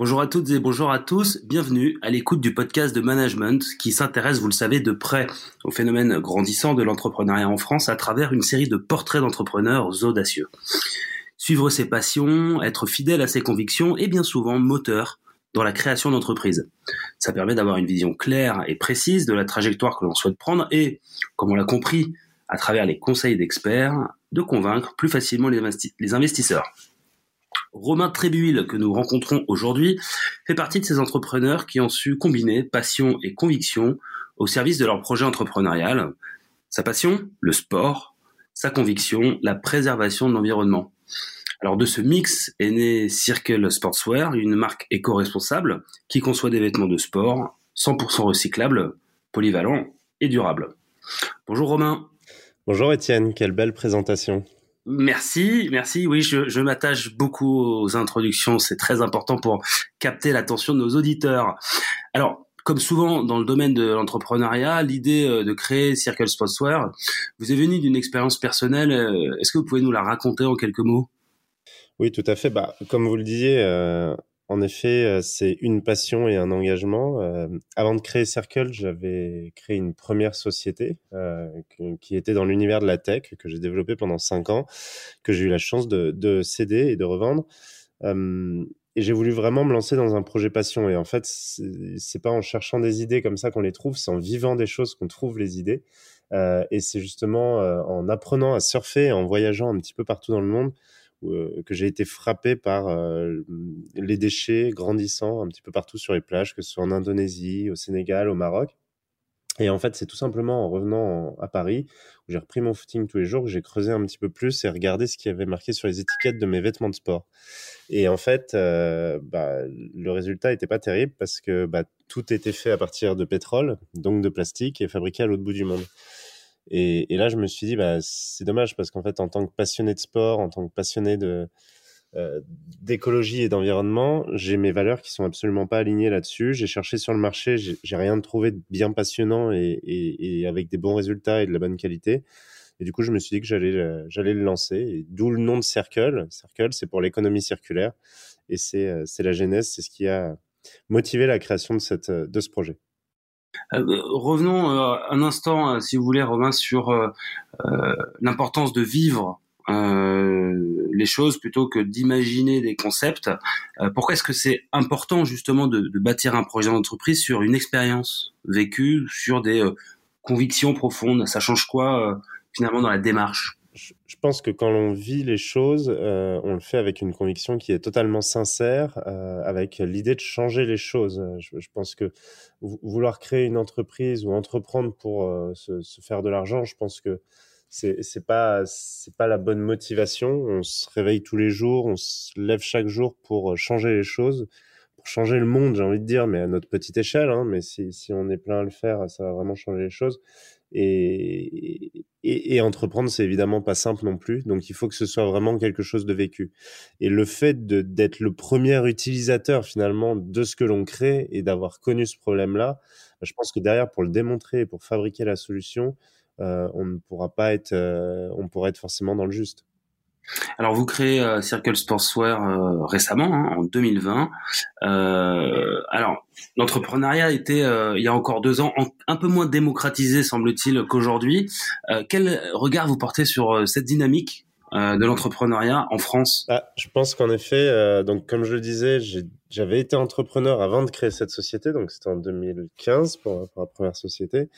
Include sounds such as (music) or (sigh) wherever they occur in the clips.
Bonjour à toutes et bonjour à tous, bienvenue à l'écoute du podcast de management qui s'intéresse, vous le savez, de près au phénomène grandissant de l'entrepreneuriat en France à travers une série de portraits d'entrepreneurs audacieux. Suivre ses passions, être fidèle à ses convictions et bien souvent moteur dans la création d'entreprises. Ça permet d'avoir une vision claire et précise de la trajectoire que l'on souhaite prendre et, comme on l'a compris à travers les conseils d'experts, de convaincre plus facilement les investisseurs. Romain Trébuil, que nous rencontrons aujourd'hui, fait partie de ces entrepreneurs qui ont su combiner passion et conviction au service de leur projet entrepreneurial. Sa passion, le sport, sa conviction, la préservation de l'environnement. Alors de ce mix est né Circle Sportswear, une marque éco-responsable qui conçoit des vêtements de sport 100% recyclables, polyvalents et durables. Bonjour Romain. Bonjour Étienne, quelle belle présentation. Merci, merci. Oui, je, je m'attache beaucoup aux introductions. C'est très important pour capter l'attention de nos auditeurs. Alors, comme souvent dans le domaine de l'entrepreneuriat, l'idée euh, de créer Circle Sportswear vous est venue d'une expérience personnelle. Euh, est-ce que vous pouvez nous la raconter en quelques mots? Oui, tout à fait. Bah, comme vous le disiez, euh, en effet, euh, c'est une passion et un engagement. Euh, avant de créer Circle, j'avais créé une première société euh, qui était dans l'univers de la tech, que j'ai développé pendant cinq ans, que j'ai eu la chance de, de céder et de revendre. et j'ai voulu vraiment me lancer dans un projet passion. Et en fait, c'est pas en cherchant des idées comme ça qu'on les trouve, c'est en vivant des choses qu'on trouve les idées. et c'est justement en apprenant à surfer, en voyageant un petit peu partout dans le monde, que j'ai été frappé par euh, les déchets grandissant un petit peu partout sur les plages, que ce soit en Indonésie, au Sénégal, au Maroc. Et en fait, c'est tout simplement en revenant à Paris, où j'ai repris mon footing tous les jours, que j'ai creusé un petit peu plus et regardé ce qui avait marqué sur les étiquettes de mes vêtements de sport. Et en fait, euh, bah, le résultat n'était pas terrible parce que bah, tout était fait à partir de pétrole, donc de plastique, et fabriqué à l'autre bout du monde. Et, et, là, je me suis dit, bah, c'est dommage parce qu'en fait, en tant que passionné de sport, en tant que passionné de euh, d'écologie et d'environnement, j'ai mes valeurs qui sont absolument pas alignées là-dessus. J'ai cherché sur le marché, j'ai rien trouvé de bien passionnant et, et, et, avec des bons résultats et de la bonne qualité. Et du coup, je me suis dit que j'allais euh, j'allais le lancer. D'où le nom de Circle. Circle, c'est pour l'économie circulaire et euh, c'est la genèse, c'est ce qui a motivé la création de cette de ce projet. Euh, revenons euh, un instant, euh, si vous voulez, Romain, sur l'importance de vivre les choses plutôt que d'imaginer des concepts. pourquoi est-ce que c'est important justement de, bâtir un projet d'entreprise sur une expérience vécue, sur des convictions profondes? Ça change quoi finalement dans la démarche? Je pense que quand on vit les choses, euh, on le fait avec une conviction qui est totalement sincère, euh, avec l'idée de changer les choses. Je, pense que vouloir créer une entreprise ou entreprendre pour euh, se, se, faire de l'argent, je pense que c'est c'est pas c'est pas la bonne motivation. On se réveille tous les jours, on se lève chaque jour pour changer les choses, pour changer le monde, j'ai envie de dire, mais à notre petite échelle. Hein, mais si si on est plein à le faire, ça va vraiment changer les choses. Et, et, et, entreprendre, c'est évidemment pas simple non plus. Donc, il faut que ce soit vraiment quelque chose de vécu. Et le fait d'être le premier utilisateur finalement de ce que l'on crée et d'avoir connu ce problème-là, je pense que derrière, pour le démontrer et pour fabriquer la solution, euh, on ne pourra pas être, euh, on pourra être forcément dans le juste. Alors vous créez euh, Circle Sportswear euh, récemment, hein, en 2020. Euh, alors l'entrepreneuriat était euh, il y a encore deux ans un peu moins démocratisé semble-t-il qu'aujourd'hui. Quel regard vous portez sur cette dynamique? De l'entrepreneuriat en France ah, Je pense qu'en effet, donc comme je le disais, j'avais été entrepreneur avant de créer cette société, donc c'était en 2015 pour, pour, la première société.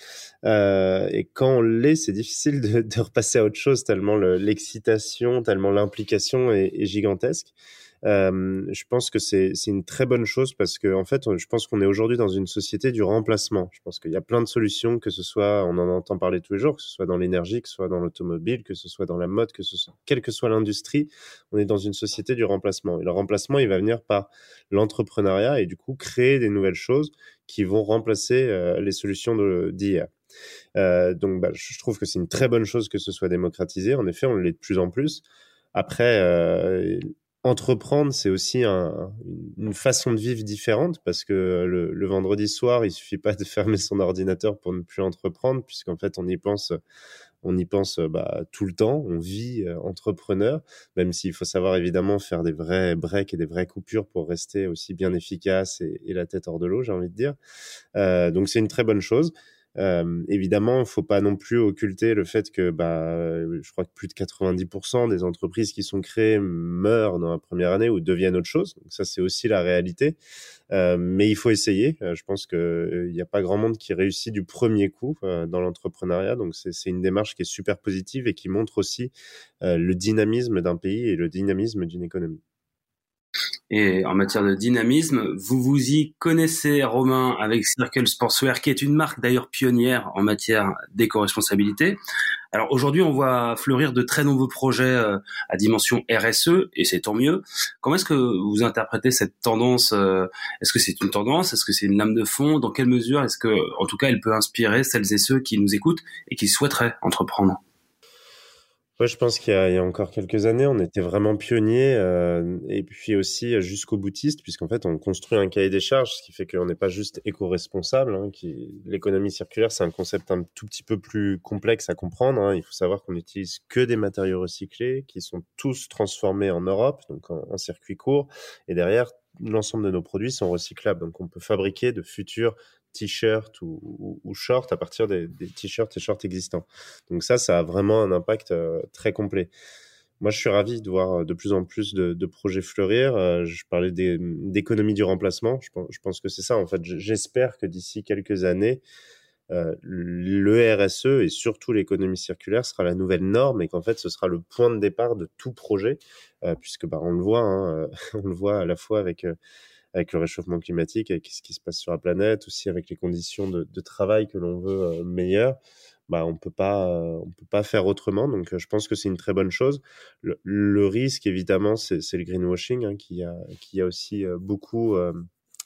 Euh, et quand on l'est, c'est difficile de, de, repasser à autre chose tellement l'excitation, tellement l'implication est, est, gigantesque. Euh, je pense que c'est une très bonne chose parce que en fait, je pense qu'on est aujourd'hui dans une société du remplacement. Je pense qu'il y a plein de solutions, que ce soit, on en entend parler tous les jours, que ce soit dans l'énergie, que ce soit dans l'automobile, que ce soit dans la mode, que ce soit quelle que soit l'industrie, on est dans une société du remplacement. Et le remplacement, il va venir par l'entrepreneuriat et du coup créer des nouvelles choses qui vont remplacer euh, les solutions d'hier. Euh, donc, bah, je trouve que c'est une très bonne chose que ce soit démocratisé. En effet, on l'est de plus en plus. Après, entreprendre, c'est aussi un, une façon de vivre différente parce que le, le, vendredi soir, il suffit pas de fermer son ordinateur pour ne plus entreprendre, puisqu'en fait, on y pense, on y pense bah, tout le temps. On vit euh, entrepreneur, même s'il faut savoir évidemment faire des vrais breaks et des vraies coupures pour rester aussi bien efficace et, et la tête hors de l'eau, j'ai envie de dire. Euh, donc, c'est une très bonne chose. Euh, évidemment, il faut pas non plus occulter le fait que, bah, je crois que plus de 90% des entreprises qui sont créées meurent dans la première année ou deviennent autre chose. Ça, c'est aussi la réalité. Euh, mais il faut essayer. Euh, je pense qu'il n'y a pas grand monde qui réussit du premier coup dans l'entrepreneuriat. Donc c'est une démarche qui est super positive et qui montre aussi le dynamisme d'un pays et le dynamisme d'une économie. Et en matière de dynamisme, vous vous y connaissez, Romain, avec Circle Sportswear, qui est une marque d'ailleurs pionnière en matière d'éco-responsabilité. Alors aujourd'hui, on voit fleurir de très nombreux projets euh, à dimension RSE, et c'est tant mieux. Comment est-ce que vous interprétez cette tendance euh, Est-ce que c'est une tendance Est-ce que c'est une lame de fond? Dans quelle mesure est-ce que, en tout cas, elle peut inspirer celles et ceux qui nous écoutent et qui souhaiteraient entreprendre? Je pense qu'il y, a encore quelques années, on était vraiment pionniers euh, et puis aussi jusqu'au boutiste, puisqu'en fait, on construit un cahier des charges, ce qui fait qu'on n'est pas juste éco-responsable. Hein, L'économie circulaire, c'est un concept un tout petit peu plus complexe à comprendre. Hein. Il faut savoir qu'on n'utilise que des matériaux recyclés, qui sont tous transformés en Europe, donc en circuit court, et derrière, l'ensemble de nos produits sont recyclables. Donc, on peut fabriquer de futurs t-shirts ou, ou, shorts à partir des, t-shirts et shorts existants. Donc ça, ça a vraiment un impact euh, très complet. Moi, je suis ravi de voir euh, de plus en plus de, projets fleurir. Euh, je parlais d'économie du remplacement. Je pense, que c'est ça. En fait, j'espère que d'ici quelques années, le RSE et surtout l'économie circulaire sera la nouvelle norme et qu'en fait, ce sera le point de départ de tout projet, puisque bah, on le voit, hein, (laughs) on le voit à la fois avec avec le réchauffement climatique, avec ce qui se passe sur la planète, aussi avec les conditions de, travail que l'on veut euh, meilleures, bah on peut pas, euh, on peut pas faire autrement. Donc, euh, je pense que c'est une très bonne chose. Le, risque, évidemment, c'est le greenwashing hein, qui a, qui a aussi beaucoup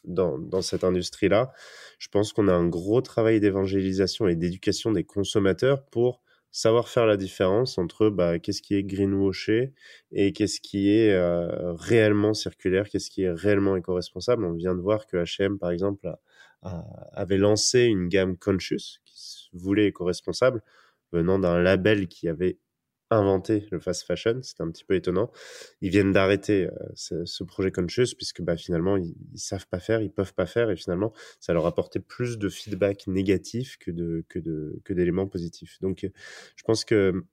dans, dans cette industrie-là. Je pense qu'on a un gros travail d'évangélisation et d'éducation des consommateurs pour savoir faire la différence entre bah, qu'est-ce qui est greenwashé et qu'est-ce qui est euh, réellement circulaire, qu'est-ce qui est réellement éco-responsable. On vient de voir que H&M, par exemple, avait lancé une gamme Conscious qui voulait éco-responsable venant d'un label qui avait inventé le fast fashion. C'était un petit peu étonnant. Ils viennent d'arrêter euh, ce, projet Conscious puisque bah, finalement, ils, ils, savent pas faire, ils peuvent pas faire et finalement, ça leur apportait plus de feedback négatif que d'éléments positifs. Donc, je pense que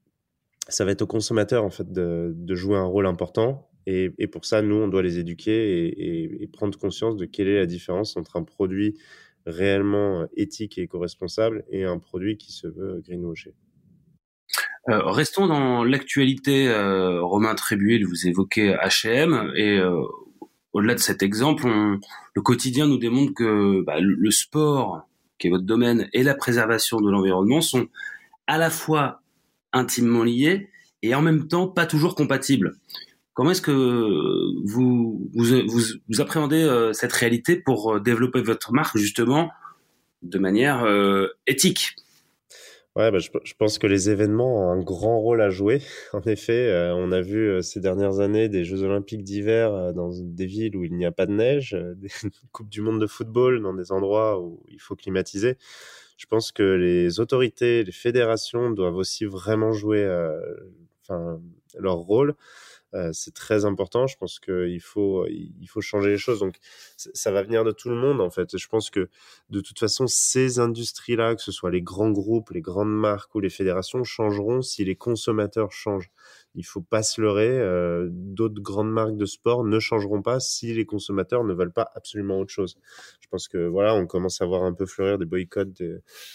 ça va être aux consommateurs en fait de, jouer un rôle important. Et, pour ça, nous, on doit les éduquer et, prendre conscience de quelle est la différence entre un produit réellement éthique et éco-responsable et un produit qui se veut greenwasher. Euh, restons dans l'actualité. Euh, Romain Trébuil, vous évoquez H&M et euh, au-delà de cet exemple, le quotidien nous démontre que bah, le sport, qui est votre domaine, et la préservation de l'environnement sont à la fois intimement liés et en même temps pas toujours compatibles. Comment est-ce que vous, vous, vous, appréhendez cette réalité pour développer votre marque justement de manière éthique? Ouais, bah, je, je, pense que les événements ont un grand rôle à jouer. (laughs) En effet, euh, on a vu euh, ces dernières années des Jeux Olympiques d'hiver euh, dans des villes où il n'y a pas de neige, (laughs) des Coupes du Monde de football dans des endroits où il faut climatiser. Je pense que les autorités, les fédérations doivent aussi vraiment jouer enfin, leur rôle. Euh, c'est très important. Je pense qu'il faut, il faut changer les choses. Donc, ça va venir de tout le monde, en fait. Je pense que, de toute façon, ces industries-là, que ce soit les grands groupes, les grandes marques ou les fédérations, changeront si les consommateurs changent il faut pas se leurrer. Euh, D'autres grandes marques de sport ne changeront pas si les consommateurs ne veulent pas absolument autre chose. Je pense que voilà, on commence à voir un peu fleurir des boycotts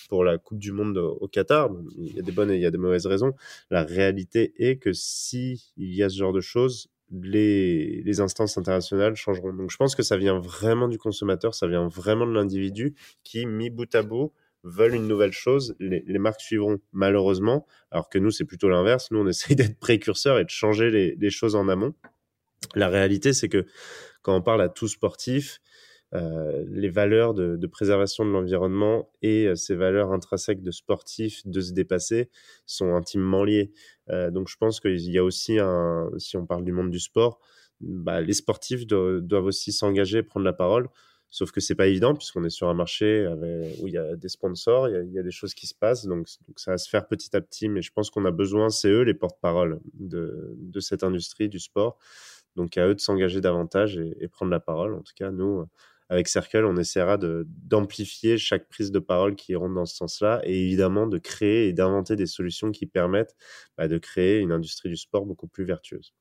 pour la Coupe du Monde au Qatar. Il y a des bonnes et il y a des mauvaises raisons. La réalité est que si il y a ce genre de choses, les instances internationales changeront. Donc je pense que ça vient vraiment du consommateur, ça vient vraiment de l'individu qui, mis bout à bout, veulent une nouvelle chose. Les, marques suivront malheureusement, alors que nous, c'est plutôt l'inverse. Nous, on (laughs) essaye d'être précurseurs et de changer les, choses en amont. La réalité, c'est que quand on parle à tout sportif, euh, les valeurs de, préservation de l'environnement et euh, ces valeurs intrinsèques de sportif, de se dépasser, sont intimement liées. Euh, donc je pense qu'il y a aussi un, si on parle du monde du sport, bah, les sportifs do doivent aussi s'engager, prendre la parole. Sauf que c'est pas évident puisqu'on est sur un marché avec, où il y a des sponsors, il y a, des choses qui se passent, donc, ça va se faire petit à petit. Mais je pense qu'on a besoin, c'est eux les porte-parole de, cette industrie du sport. Donc à eux de s'engager davantage et, prendre la parole. En tout cas, nous, avec Circle, on essaiera d'amplifier chaque prise de parole qui iront dans ce sens-là et évidemment de créer et d'inventer des solutions qui permettent bah, de créer une industrie du sport beaucoup plus vertueuse.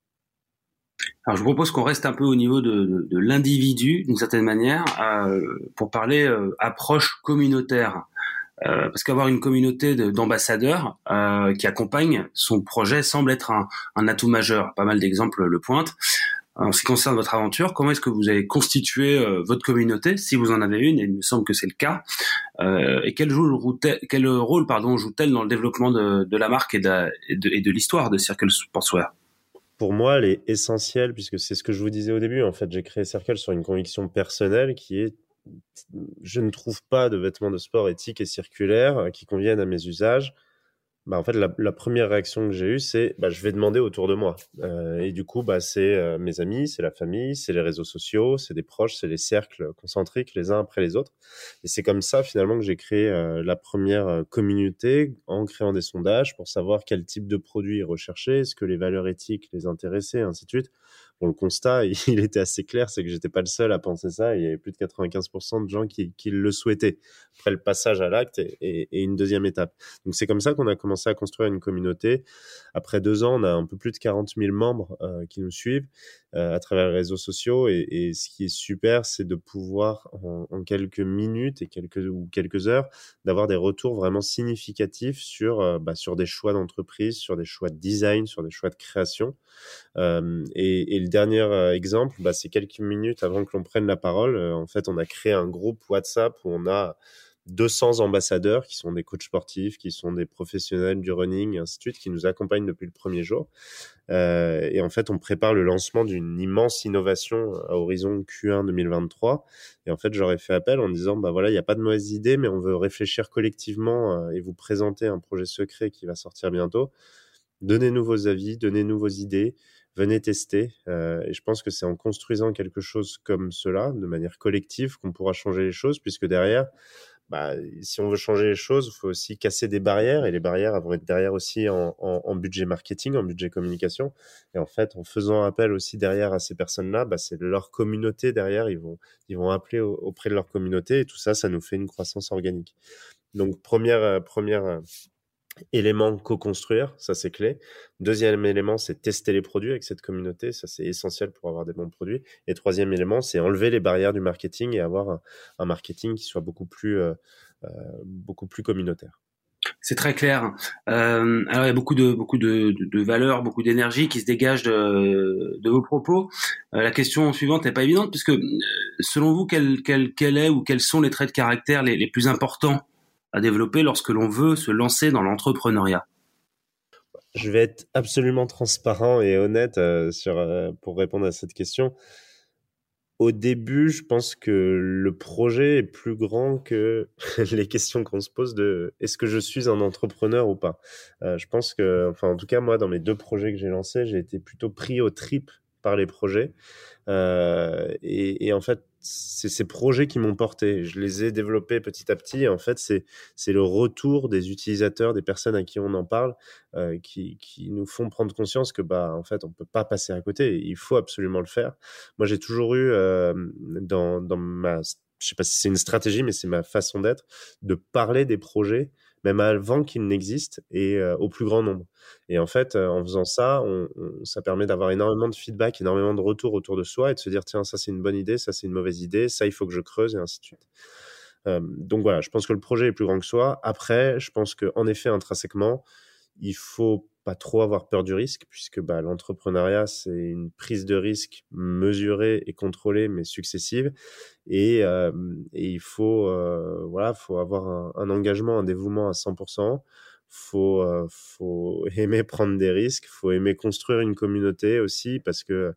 Alors je vous propose qu'on reste un peu au niveau de, de, de l'individu d'une certaine manière euh, pour parler euh, approche communautaire. Euh, parce qu'avoir une communauté d'ambassadeurs euh, qui accompagnent son projet semble être un, un atout majeur. Pas mal d'exemples le pointent en ce qui concerne votre aventure, comment est-ce que vous avez constitué euh, votre communauté, si vous en avez une, et il me semble que c'est le cas, euh, et quel, joue, quel rôle joue-t-elle dans le développement de, de la marque et de, et de l'histoire de Circle Sportswear? Pour moi, elle est essentielle puisque c'est ce que je vous disais au début. En fait, j'ai créé Circle sur une conviction personnelle qui est je ne trouve pas de vêtements de sport éthiques et circulaires qui conviennent à mes usages bah, en fait, la, première réaction que j'ai eue, c'est bah, je vais demander autour de moi. Euh, et du coup, bah, c'est euh, mes amis, c'est la famille, c'est les réseaux sociaux, c'est des proches, c'est les cercles concentriques les uns après les autres. Et c'est comme ça, finalement, que j'ai créé euh, la première euh, communauté en créant des sondages pour savoir quel type de produit rechercher, est-ce que les valeurs éthiques les intéressaient, ainsi de suite. Le constat, (laughs) il était assez clair, c'est que j'étais pas le seul à penser ça. Il y avait plus de 95% de gens qui, le souhaitaient. Après le passage à l'acte et, une deuxième étape. Donc c'est comme ça qu'on a commencé à construire une communauté. Après deux ans, on a un peu plus de 40 000 membres euh, qui nous suivent euh, à travers les réseaux sociaux. Et, ce qui est super, c'est de pouvoir en, quelques minutes et quelques ou quelques heures d'avoir des retours vraiment significatifs sur euh, bah, sur des choix d'entreprise, sur des choix de design, sur des choix de création. Et, dernier euh, exemple, bah, c'est quelques minutes avant que l'on prenne la parole. Euh, en fait, on a créé un groupe WhatsApp où on a 200 ambassadeurs qui sont des coachs sportifs, qui sont des professionnels du running, ainsi de suite, qui nous accompagnent depuis le premier jour. Euh, et en fait, on prépare le lancement d'une immense innovation à horizon Q1 2023. Et en fait, j'aurais fait appel en disant, bah voilà, il n'y a pas de mauvaise idée, mais on veut réfléchir collectivement et vous présenter un projet secret qui va sortir bientôt. Donnez-nous vos avis, donnez-nous vos idées venez tester. Euh, et je pense que c'est en construisant quelque chose comme cela, de manière collective, qu'on pourra changer les choses, puisque derrière, bah, si on veut changer les choses, il faut aussi casser des barrières, et les barrières vont être derrière aussi en, budget marketing, en budget communication. Et en fait, en faisant appel aussi derrière à ces personnes-là, bah, c'est leur communauté derrière, ils vont, ils vont appeler auprès de leur communauté, et tout ça, ça nous fait une croissance organique. Donc, première, euh, première euh, élément co-construire, ça c'est clé. Deuxième élément, c'est tester les produits avec cette communauté, ça c'est essentiel pour avoir des bons produits. Et troisième élément, c'est enlever les barrières du marketing et avoir un, marketing qui soit beaucoup plus, euh, euh, beaucoup plus communautaire. C'est très clair. Euh, alors il y a beaucoup de beaucoup de, valeurs, beaucoup d'énergie qui se dégagent de, vos propos. La question suivante n'est pas évidente puisque selon vous, quel, quel, quel est ou quels sont les traits de caractère les plus importants à développer lorsque l'on veut se lancer dans l'entrepreneuriat Je vais être absolument transparent et honnête euh, sur, euh, pour répondre à cette question. Au début, je pense que le projet est plus grand que (laughs) les questions qu'on se pose de est-ce que je suis un entrepreneur ou pas. Euh, je pense que, enfin, en tout cas, moi, dans mes deux projets que j'ai lancés, j'ai été plutôt pris au trip par les projets. Et, et, en fait, c'est ces projets qui m'ont porté. Je les ai développés petit à petit. Et en fait, c'est le retour des utilisateurs, des personnes à qui on en parle, euh, qui, qui nous font prendre conscience que bah en fait, on peut pas passer à côté. Il faut absolument le faire. Moi, j'ai toujours eu euh, dans dans ma je sais pas si c'est une stratégie, mais c'est ma façon d'être, de parler des projets même avant qu'il n'existe et euh, au plus grand nombre. Et en fait, euh, en faisant ça, ça permet d'avoir énormément de feedback, énormément de retours autour de soi et de se dire tiens, ça c'est une bonne idée, ça c'est une mauvaise idée, ça il faut que je creuse et ainsi de suite. Euh, donc voilà, je pense que le projet est plus grand que soi. Après, je pense que en effet, intrinsèquement, il faut pas trop avoir peur du risque, puisque bah, l'entrepreneuriat, c'est une prise de risque mesurée et contrôlée, mais successive. Et, et il faut, voilà, faut avoir un, engagement, un dévouement à 100% faut faut (laughs) aimer prendre des risques, faut aimer construire une communauté aussi parce que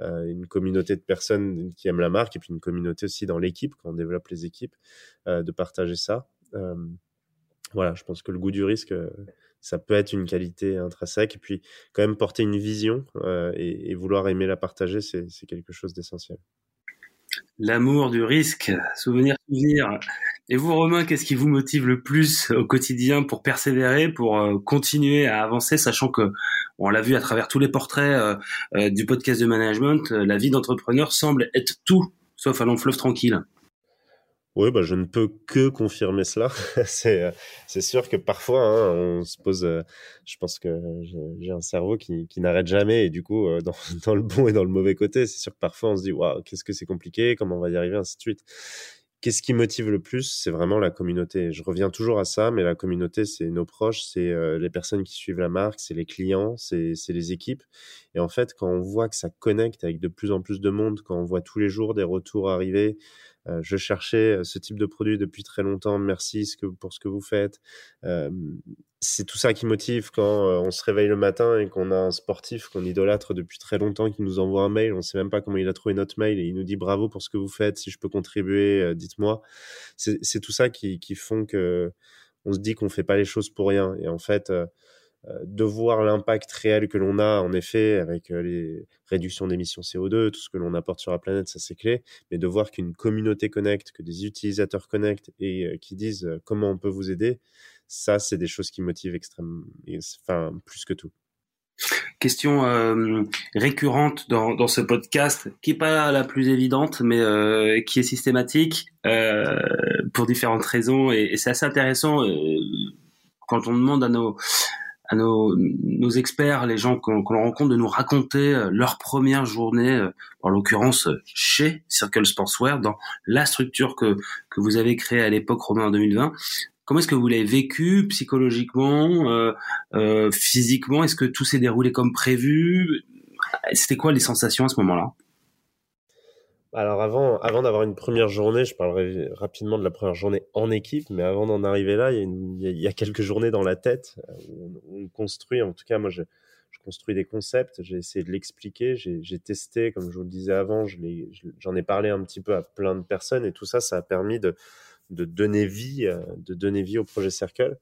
euh, une communauté de personnes qui aiment la marque et puis une communauté aussi dans l'équipe quand on développe les équipes euh, de partager ça. Euh, voilà, je pense que le goût du risque, ça peut être une qualité intrinsèque et puis quand même porter une vision et, et, vouloir aimer la partager, c'est quelque chose d'essentiel. L'amour du risque, souvenir, souvenir. Et vous, Romain, qu'est-ce qui vous motive le plus au quotidien pour persévérer, pour euh, continuer à avancer, sachant que, on l'a vu à travers tous les portraits euh, euh, du podcast de management, la vie d'entrepreneur semble être tout sauf un long fleuve tranquille? Oui, bah, je ne peux que confirmer cela. (laughs) c'est, c'est sûr que parfois, hein, on se pose. je pense que j'ai un cerveau qui, qui n'arrête jamais, et du coup, dans, (laughs) dans, le bon et dans le mauvais côté, c'est sûr que parfois on se dit, waouh, qu'est-ce que c'est compliqué, comment on va y arriver, ainsi de suite. Qu'est-ce qui motive le plus C'est vraiment la communauté. Je reviens toujours à ça, mais la communauté, c'est nos proches, c'est euh, les personnes qui suivent la marque, c'est les clients, c'est les équipes. Et en fait, quand on voit que ça connecte avec de plus en plus de monde, quand on voit tous les jours des retours arriver, euh, je cherchais euh, ce type de produit depuis très longtemps. Merci pour ce que vous faites. Euh, c'est tout ça qui motive quand on se réveille le matin et qu'on a un sportif qu'on idolâtre depuis très longtemps qui nous envoie un mail. On ne sait même pas comment il a trouvé notre mail et il nous dit bravo pour ce que vous faites. Si je peux contribuer, dites-moi. C'est tout ça qui, font que on se dit qu'on fait pas les choses pour rien. Et en fait, euh, de voir l'impact réel que l'on a, en effet, avec euh, les réductions d'émissions CO2, tout ce que l'on apporte sur la planète, ça c'est clé, mais de voir qu'une communauté connecte, que des utilisateurs connectent et euh, qui disent comment on peut vous aider, ça c'est des choses qui motivent extrêmement, enfin plus que tout. Question récurrente dans, ce podcast, qui est pas la plus évidente, mais qui est systématique pour différentes raisons, et c'est assez intéressant quand on demande à nos à nos, nos experts, les gens qu'on rencontre, de nous raconter euh, leur première journée, euh, en l'occurrence euh, chez Circle Sportswear, dans la structure que, que vous avez créée à l'époque, Romain, en 2020. Comment est-ce que vous l'avez vécu psychologiquement, euh, euh, physiquement? Est-ce que tout s'est déroulé comme prévu? C'était quoi les sensations à ce moment-là? Alors avant, avant d'avoir une première journée, je parlerai rapidement de la première journée en équipe, mais avant d'en arriver là, il y, a quelques journées dans la tête où on, construit, en tout cas moi je, je construis des concepts, j'ai essayé de l'expliquer, j'ai testé, comme je vous le disais avant, j'en ai parlé un petit peu à plein de personnes et tout ça, ça a permis de, de donner vie, euh, de donner vie au projet Circle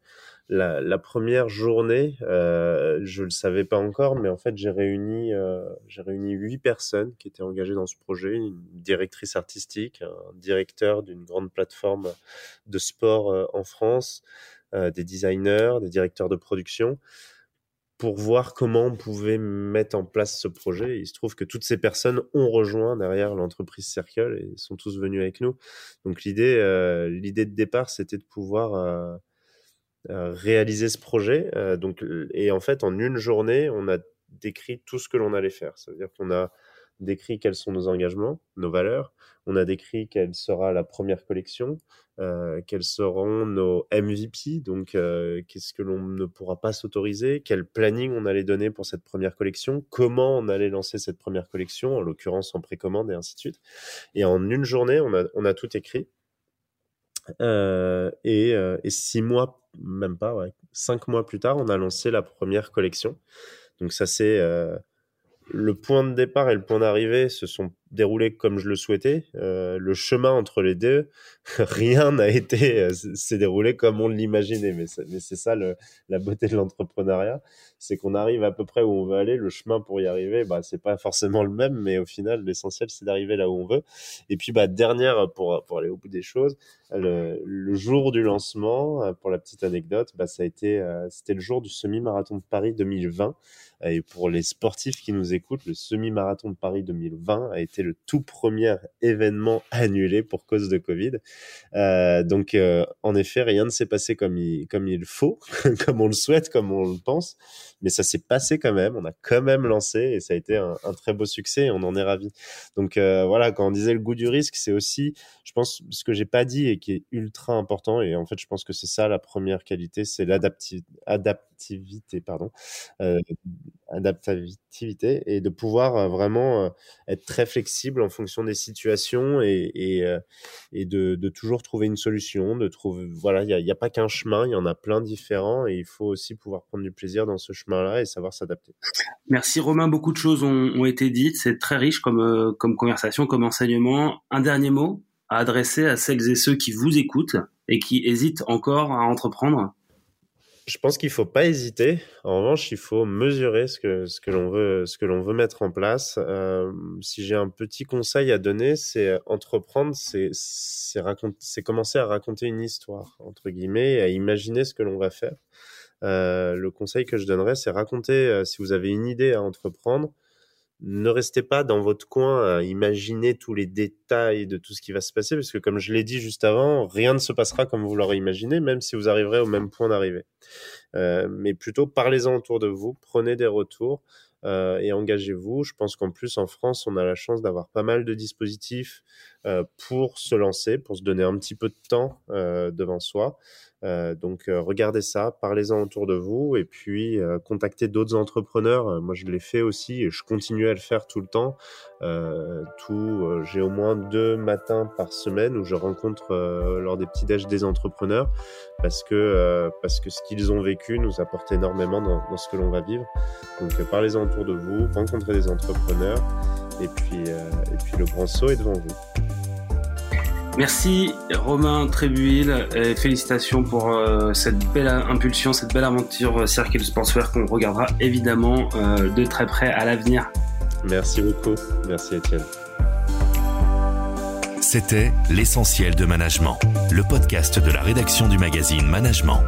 la, la, première journée, euh, je le savais pas encore, mais en fait j'ai réuni euh, j'ai réuni huit personnes qui étaient engagées dans ce projet, une directrice artistique, un directeur d'une grande plateforme de sport euh, en France, euh, des designers, des directeurs de production, pour voir comment on pouvait mettre en place ce projet. il se trouve que toutes ces personnes ont rejoint derrière l'entreprise Circle et sont tous venus avec nous. Donc l'idée euh, l'idée de départ c'était de pouvoir réaliser ce projet. Euh, donc, et en fait, en une journée, on a décrit tout ce que l'on allait faire. Ça veut dire qu'on a décrit quels sont nos engagements, nos valeurs. On a décrit quelle sera la première collection, euh, quels seront nos MVP, donc euh, qu'est-ce que l'on ne pourra pas s'autoriser, quel planning on allait donner pour cette première collection, comment on allait lancer cette première collection, en l'occurrence en précommande et ainsi de suite. Et en une journée, on a, on a tout écrit. Euh, et, euh, et, six mois, même pas, ouais, cinq mois plus tard, on a lancé la première collection. Donc ça c'est euh, le point de départ et le point d'arrivée se sont déroulés comme je le souhaitais. Euh, le chemin entre les deux, (laughs) rien n'a été, euh, s'est déroulé comme on l'imaginait. Mais c'est ça la beauté de l'entrepreneuriat, c'est qu'on arrive à peu près où on veut aller. Le chemin pour y arriver, bah c'est pas forcément le même, mais au final, l'essentiel c'est d'arriver là où on veut. Et puis bah dernière pour aller au bout des choses, le, jour du lancement, pour la petite anecdote, bah ça a été, euh, c'était le jour du semi-marathon de Paris 2020. Et pour les sportifs qui nous écoutent, le semi-marathon de Paris 2020 a été été le tout premier événement (laughs) annulé pour cause de Covid. donc, en effet, rien ne s'est passé comme il, faut, (laughs) comme on le souhaite, comme on le pense mais ça s'est passé quand même. On a quand même lancé et ça a été un, très beau succès et on en est ravi. Donc euh, voilà, quand on disait le goût du risque, c'est aussi, je pense, ce que j'ai pas dit et qui est ultra important. Et en fait, je pense que c'est ça la première qualité, c'est l'adaptivité, pardon, euh, adaptativité et de pouvoir euh, vraiment euh, être très flexible en fonction des situations et, et, euh, et de, de, toujours trouver une solution, de trouver, voilà, il n'y a, pas qu'un chemin, il y en a plein différents et il faut aussi pouvoir prendre du plaisir dans ce chemin-là et savoir s'adapter. Merci Romain, beaucoup de choses ont, ont été dites, c'est très riche comme, comme conversation, comme enseignement. Un dernier mot à adresser à celles et ceux qui vous écoutent et qui hésitent encore à entreprendre? Je pense qu'il faut pas hésiter. En revanche, il faut mesurer ce que ce que l'on veut ce que l'on veut mettre en place. Euh, si j'ai un petit conseil à donner, c'est entreprendre, c'est c'est raconter, c'est commencer à raconter une histoire entre guillemets, à imaginer ce que l'on va faire. Euh, le conseil que je donnerais, c'est raconter euh, si vous avez une idée à entreprendre, ne restez pas dans votre coin à imaginer tous les détails de tout ce qui va se passer, parce que comme je l'ai dit juste avant, rien ne se passera comme vous l'aurez imaginé, même si vous arriverez au même point d'arrivée. Euh, mais plutôt parlez-en autour de vous, prenez des retours euh, et engagez-vous. Je pense qu'en plus en France, on a la chance d'avoir pas mal de dispositifs pour se lancer, pour se donner un petit peu de temps devant soi. Euh, donc euh, regardez ça, parlez-en autour de vous et puis euh, contactez d'autres entrepreneurs. moi je l'ai fait aussi et je continue à le faire tout le temps. tout, j'ai au moins deux matins par semaine où je rencontre lors des petits déj des entrepreneurs parce que parce que ce qu'ils ont vécu nous apporte énormément dans, dans ce que l'on va vivre. Donc parlez-en autour de vous, rencontrez des entrepreneurs et puis et puis le grand saut est devant vous. Merci Romain Trébuil et félicitations pour euh, cette belle impulsion, cette belle aventure euh, Circle Sportswear qu'on regardera évidemment euh, de très près à l'avenir. Merci beaucoup. Merci Étienne. C'était L'essentiel de management, le podcast de la rédaction du magazine Management.